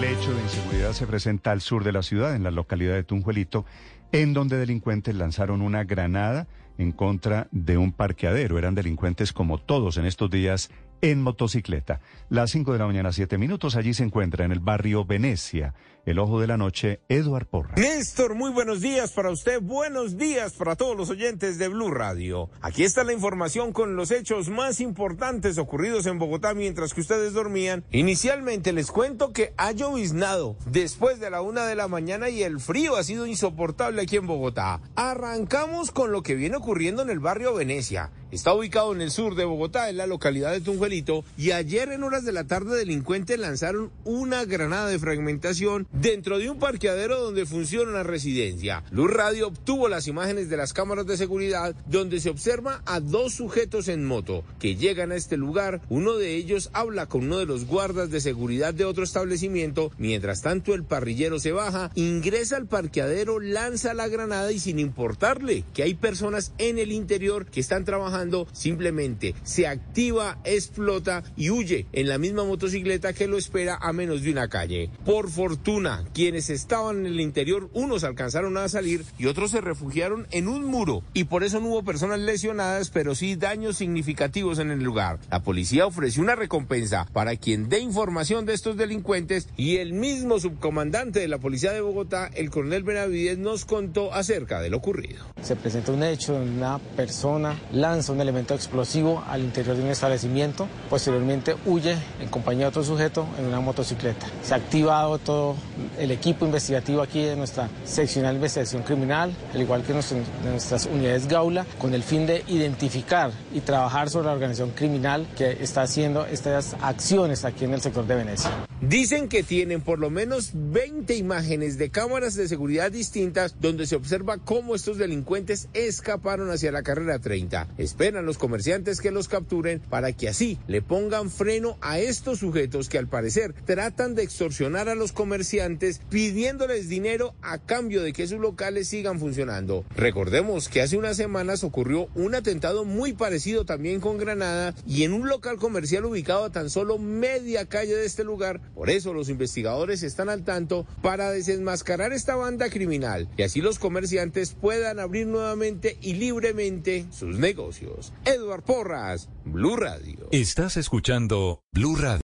El hecho de inseguridad se presenta al sur de la ciudad, en la localidad de Tunjuelito, en donde delincuentes lanzaron una granada en contra de un parqueadero. Eran delincuentes como todos en estos días en motocicleta. Las 5 de la mañana, 7 minutos. Allí se encuentra en el barrio Venecia, el ojo de la noche, Eduard Porra. Néstor, muy buenos días para usted. Buenos días para todos los oyentes de Blue Radio. Aquí está la información con los hechos más importantes ocurridos en Bogotá mientras que ustedes dormían. Inicialmente les cuento que ha lloviznado después de la una de la mañana y el frío ha sido insoportable aquí en Bogotá. Arrancamos con lo que viene ocurriendo en el barrio Venecia. Está ubicado en el sur de Bogotá, en la localidad de Tunjuelito, y ayer en horas de la tarde delincuentes lanzaron una granada de fragmentación dentro de un parqueadero donde funciona una residencia. Luz Radio obtuvo las imágenes de las cámaras de seguridad donde se observa a dos sujetos en moto que llegan a este lugar. Uno de ellos habla con uno de los guardas de seguridad de otro establecimiento. Mientras tanto el parrillero se baja, ingresa al parqueadero, lanza la granada y sin importarle que hay personas en el interior que están trabajando simplemente se activa, explota y huye en la misma motocicleta que lo espera a menos de una calle. Por fortuna, quienes estaban en el interior, unos alcanzaron a salir y otros se refugiaron en un muro y por eso no hubo personas lesionadas, pero sí daños significativos en el lugar. La policía ofreció una recompensa para quien dé información de estos delincuentes y el mismo subcomandante de la policía de Bogotá, el coronel Benavides, nos contó acerca de lo ocurrido. Se presenta un hecho, una persona lanza un elemento explosivo al interior de un establecimiento. Posteriormente huye en compañía de otro sujeto en una motocicleta. Se ha activado todo el equipo investigativo aquí de nuestra seccional de investigación criminal, al igual que de nuestras unidades Gaula, con el fin de identificar y trabajar sobre la organización criminal que está haciendo estas acciones aquí en el sector de Venecia. Dicen que tienen por lo menos 20 imágenes de cámaras de seguridad distintas donde se observa cómo estos delincuentes escaparon hacia la carrera 30 esperan los comerciantes que los capturen para que así le pongan freno a estos sujetos que al parecer tratan de extorsionar a los comerciantes pidiéndoles dinero a cambio de que sus locales sigan funcionando. Recordemos que hace unas semanas ocurrió un atentado muy parecido también con Granada y en un local comercial ubicado a tan solo media calle de este lugar. Por eso los investigadores están al tanto para desenmascarar esta banda criminal y así los comerciantes puedan abrir nuevamente y libremente sus negocios. Eduard Porras, Blue Radio. Estás escuchando Blue Radio.